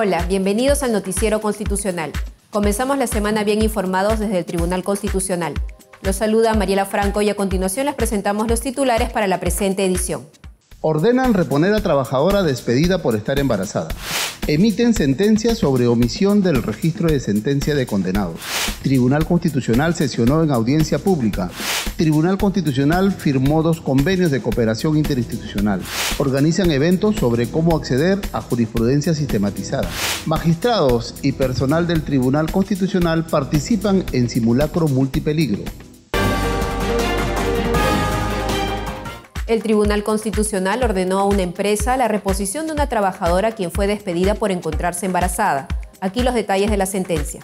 Hola, bienvenidos al Noticiero Constitucional. Comenzamos la semana bien informados desde el Tribunal Constitucional. Los saluda Mariela Franco y a continuación les presentamos los titulares para la presente edición. Ordenan reponer a trabajadora despedida por estar embarazada. Emiten sentencia sobre omisión del registro de sentencia de condenados. Tribunal Constitucional sesionó en audiencia pública. Tribunal Constitucional firmó dos convenios de cooperación interinstitucional. Organizan eventos sobre cómo acceder a jurisprudencia sistematizada. Magistrados y personal del Tribunal Constitucional participan en simulacro multipeligro. El Tribunal Constitucional ordenó a una empresa la reposición de una trabajadora quien fue despedida por encontrarse embarazada. Aquí los detalles de la sentencia.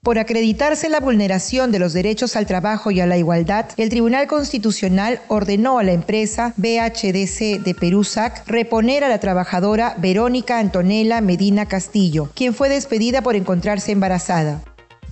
Por acreditarse la vulneración de los derechos al trabajo y a la igualdad, el Tribunal Constitucional ordenó a la empresa BHDC de Perú-SAC reponer a la trabajadora Verónica Antonella Medina Castillo, quien fue despedida por encontrarse embarazada.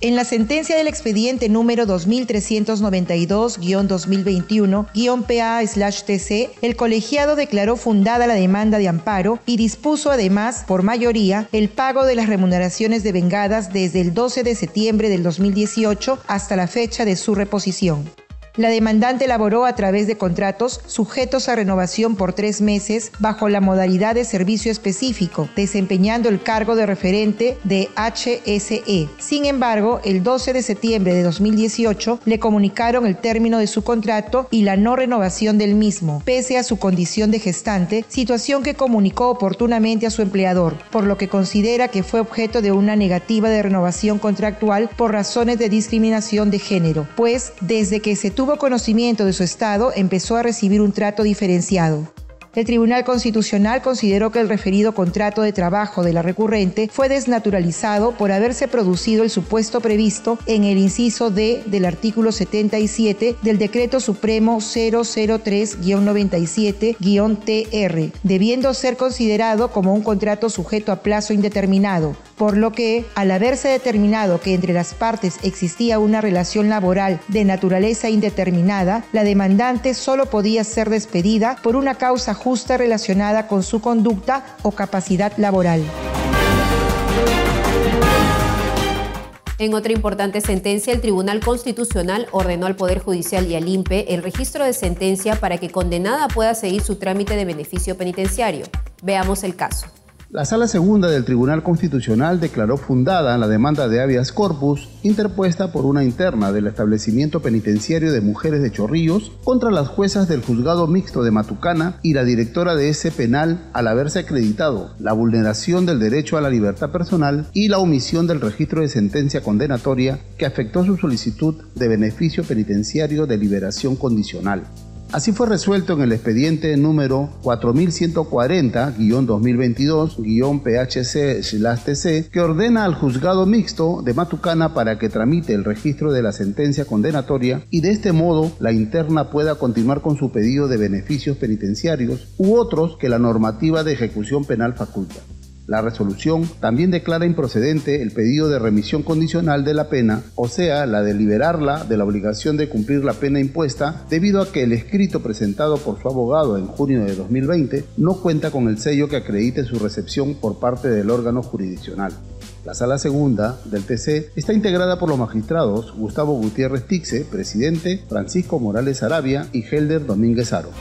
En la sentencia del expediente número 2392-2021-PA-TC, el colegiado declaró fundada la demanda de amparo y dispuso además, por mayoría, el pago de las remuneraciones devengadas desde el 12 de septiembre del 2018 hasta la fecha de su reposición. La demandante elaboró a través de contratos sujetos a renovación por tres meses bajo la modalidad de servicio específico, desempeñando el cargo de referente de HSE. Sin embargo, el 12 de septiembre de 2018 le comunicaron el término de su contrato y la no renovación del mismo, pese a su condición de gestante, situación que comunicó oportunamente a su empleador, por lo que considera que fue objeto de una negativa de renovación contractual por razones de discriminación de género, pues desde que se tuvo tuvo conocimiento de su estado, empezó a recibir un trato diferenciado. El Tribunal Constitucional consideró que el referido contrato de trabajo de la recurrente fue desnaturalizado por haberse producido el supuesto previsto en el inciso D del artículo 77 del Decreto Supremo 003-97-TR, debiendo ser considerado como un contrato sujeto a plazo indeterminado, por lo que, al haberse determinado que entre las partes existía una relación laboral de naturaleza indeterminada, la demandante solo podía ser despedida por una causa justa relacionada con su conducta o capacidad laboral. En otra importante sentencia, el Tribunal Constitucional ordenó al Poder Judicial y al INPE el registro de sentencia para que condenada pueda seguir su trámite de beneficio penitenciario. Veamos el caso. La Sala Segunda del Tribunal Constitucional declaró fundada la demanda de habeas corpus interpuesta por una interna del establecimiento penitenciario de mujeres de Chorrillos contra las juezas del juzgado mixto de Matucana y la directora de ese penal al haberse acreditado la vulneración del derecho a la libertad personal y la omisión del registro de sentencia condenatoria que afectó su solicitud de beneficio penitenciario de liberación condicional. Así fue resuelto en el expediente número 4140-2022-PHC-TC que ordena al juzgado mixto de Matucana para que tramite el registro de la sentencia condenatoria y de este modo la interna pueda continuar con su pedido de beneficios penitenciarios u otros que la normativa de ejecución penal faculta. La resolución también declara improcedente el pedido de remisión condicional de la pena, o sea, la de liberarla de la obligación de cumplir la pena impuesta, debido a que el escrito presentado por su abogado en junio de 2020 no cuenta con el sello que acredite su recepción por parte del órgano jurisdiccional. La sala segunda del TC está integrada por los magistrados Gustavo Gutiérrez Tixe, presidente, Francisco Morales Arabia y Helder Domínguez Aro.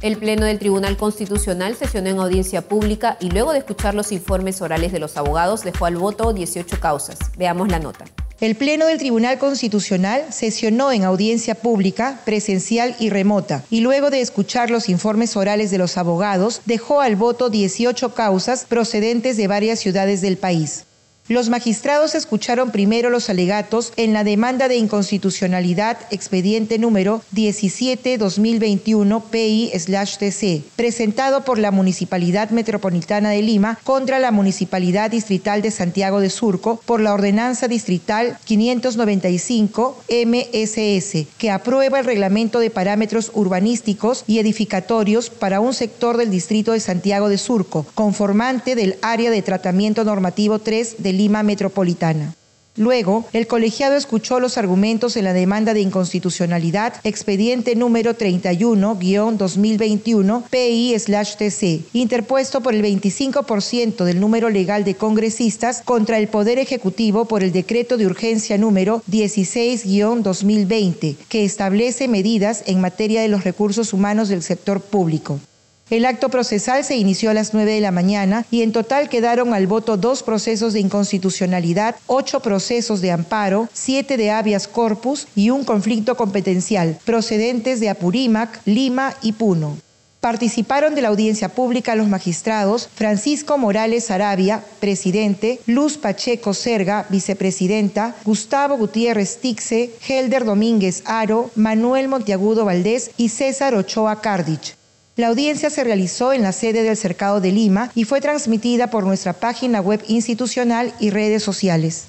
El Pleno del Tribunal Constitucional sesionó en audiencia pública y luego de escuchar los informes orales de los abogados dejó al voto 18 causas. Veamos la nota. El Pleno del Tribunal Constitucional sesionó en audiencia pública, presencial y remota, y luego de escuchar los informes orales de los abogados, dejó al voto 18 causas procedentes de varias ciudades del país. Los magistrados escucharon primero los alegatos en la demanda de inconstitucionalidad expediente número 17-2021 PI-TC, presentado por la Municipalidad Metropolitana de Lima contra la Municipalidad Distrital de Santiago de Surco por la Ordenanza Distrital 595 MSS, que aprueba el reglamento de parámetros urbanísticos y edificatorios para un sector del Distrito de Santiago de Surco, conformante del área de tratamiento normativo 3 del Lima Metropolitana. Luego, el colegiado escuchó los argumentos en la demanda de inconstitucionalidad expediente número 31-2021 PI-TC, interpuesto por el 25% del número legal de congresistas contra el Poder Ejecutivo por el decreto de urgencia número 16-2020, que establece medidas en materia de los recursos humanos del sector público. El acto procesal se inició a las 9 de la mañana y en total quedaron al voto dos procesos de inconstitucionalidad, ocho procesos de amparo, siete de habeas corpus y un conflicto competencial, procedentes de Apurímac, Lima y Puno. Participaron de la audiencia pública los magistrados Francisco Morales Arabia, presidente, Luz Pacheco Serga, vicepresidenta, Gustavo Gutiérrez Tixe, Helder Domínguez Aro, Manuel Monteagudo Valdés y César Ochoa Cardich. La audiencia se realizó en la sede del Cercado de Lima y fue transmitida por nuestra página web institucional y redes sociales.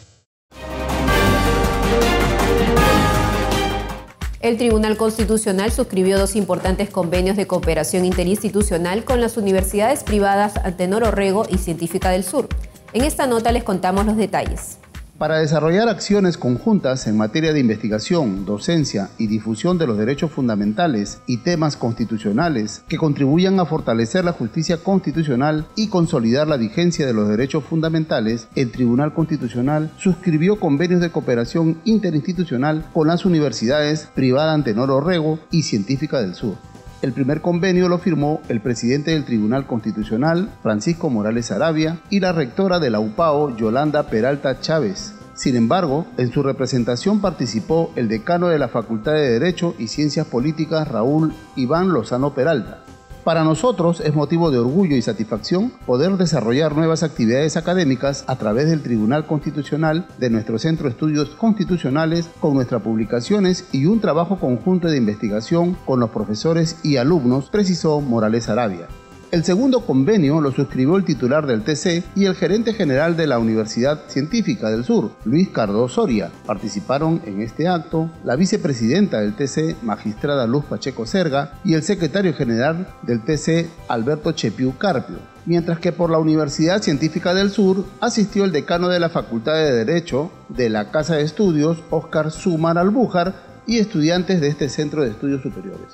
El Tribunal Constitucional suscribió dos importantes convenios de cooperación interinstitucional con las universidades privadas Antenor Orrego y Científica del Sur. En esta nota les contamos los detalles. Para desarrollar acciones conjuntas en materia de investigación, docencia y difusión de los derechos fundamentales y temas constitucionales que contribuyan a fortalecer la justicia constitucional y consolidar la vigencia de los derechos fundamentales, el Tribunal Constitucional suscribió convenios de cooperación interinstitucional con las universidades privada Antenor Orrego y Científica del Sur. El primer convenio lo firmó el presidente del Tribunal Constitucional, Francisco Morales Arabia, y la rectora de la UPAO, Yolanda Peralta Chávez. Sin embargo, en su representación participó el decano de la Facultad de Derecho y Ciencias Políticas, Raúl Iván Lozano Peralta. Para nosotros es motivo de orgullo y satisfacción poder desarrollar nuevas actividades académicas a través del Tribunal Constitucional de nuestro Centro de Estudios Constitucionales con nuestras publicaciones y un trabajo conjunto de investigación con los profesores y alumnos, precisó Morales Arabia. El segundo convenio lo suscribió el titular del TC y el gerente general de la Universidad Científica del Sur, Luis Cardo Soria. Participaron en este acto la vicepresidenta del TC, magistrada Luz Pacheco Serga, y el secretario general del TC, Alberto Chepiu Carpio. Mientras que por la Universidad Científica del Sur asistió el decano de la Facultad de Derecho de la Casa de Estudios, Óscar Sumar Albújar, y estudiantes de este Centro de Estudios Superiores.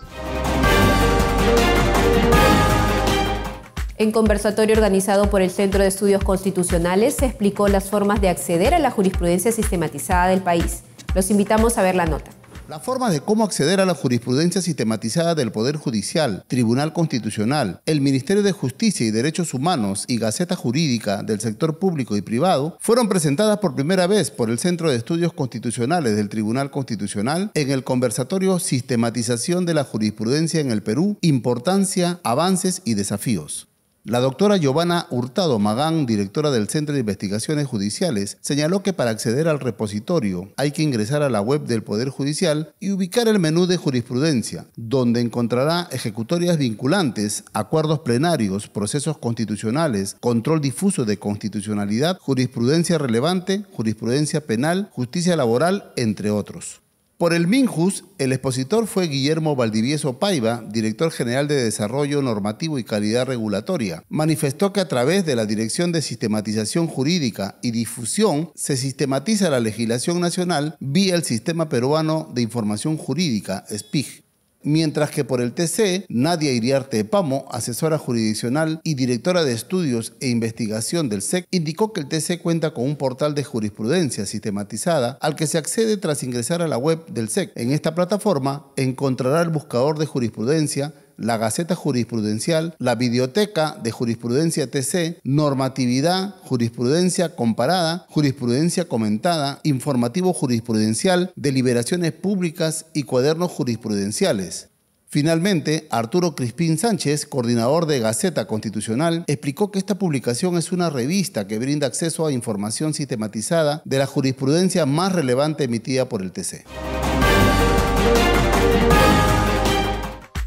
En conversatorio organizado por el Centro de Estudios Constitucionales se explicó las formas de acceder a la jurisprudencia sistematizada del país. Los invitamos a ver la nota. La forma de cómo acceder a la jurisprudencia sistematizada del Poder Judicial, Tribunal Constitucional, el Ministerio de Justicia y Derechos Humanos y Gaceta Jurídica del sector público y privado fueron presentadas por primera vez por el Centro de Estudios Constitucionales del Tribunal Constitucional en el conversatorio Sistematización de la Jurisprudencia en el Perú, Importancia, Avances y Desafíos. La doctora Giovanna Hurtado Magán, directora del Centro de Investigaciones Judiciales, señaló que para acceder al repositorio hay que ingresar a la web del Poder Judicial y ubicar el menú de jurisprudencia, donde encontrará ejecutorias vinculantes, acuerdos plenarios, procesos constitucionales, control difuso de constitucionalidad, jurisprudencia relevante, jurisprudencia penal, justicia laboral, entre otros. Por el Minjus, el expositor fue Guillermo Valdivieso Paiva, director general de Desarrollo Normativo y Calidad Regulatoria. Manifestó que a través de la Dirección de Sistematización Jurídica y Difusión se sistematiza la legislación nacional vía el Sistema Peruano de Información Jurídica, SPIG mientras que por el TC, Nadia Iriarte Pamo, asesora jurisdiccional y directora de estudios e investigación del SEC, indicó que el TC cuenta con un portal de jurisprudencia sistematizada al que se accede tras ingresar a la web del SEC. En esta plataforma encontrará el buscador de jurisprudencia, la Gaceta Jurisprudencial, la Biblioteca de Jurisprudencia TC, Normatividad, Jurisprudencia Comparada, Jurisprudencia Comentada, Informativo Jurisprudencial, Deliberaciones Públicas y Cuadernos Jurisprudenciales. Finalmente, Arturo Crispín Sánchez, coordinador de Gaceta Constitucional, explicó que esta publicación es una revista que brinda acceso a información sistematizada de la jurisprudencia más relevante emitida por el TC.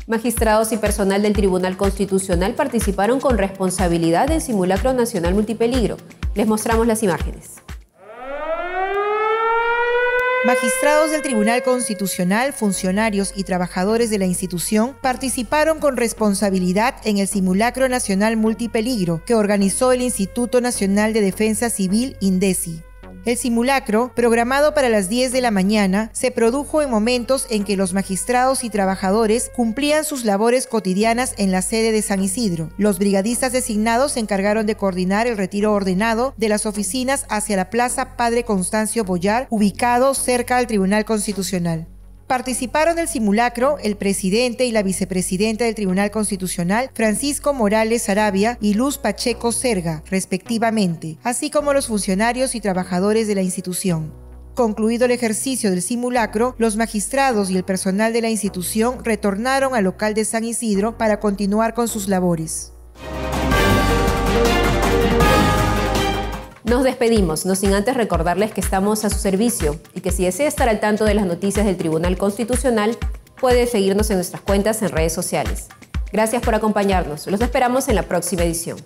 Magistrados y personal del Tribunal Constitucional participaron con responsabilidad en simulacro nacional multipeligro. Les mostramos las imágenes. Magistrados del Tribunal Constitucional, funcionarios y trabajadores de la institución participaron con responsabilidad en el Simulacro Nacional Multipeligro que organizó el Instituto Nacional de Defensa Civil, INDECI. El simulacro, programado para las 10 de la mañana, se produjo en momentos en que los magistrados y trabajadores cumplían sus labores cotidianas en la sede de San Isidro. Los brigadistas designados se encargaron de coordinar el retiro ordenado de las oficinas hacia la Plaza Padre Constancio Boyar, ubicado cerca al Tribunal Constitucional. Participaron del simulacro el presidente y la vicepresidenta del Tribunal Constitucional, Francisco Morales Arabia y Luz Pacheco Serga, respectivamente, así como los funcionarios y trabajadores de la institución. Concluido el ejercicio del simulacro, los magistrados y el personal de la institución retornaron al local de San Isidro para continuar con sus labores. Nos despedimos, no sin antes recordarles que estamos a su servicio y que si desea estar al tanto de las noticias del Tribunal Constitucional, puede seguirnos en nuestras cuentas en redes sociales. Gracias por acompañarnos. Los esperamos en la próxima edición.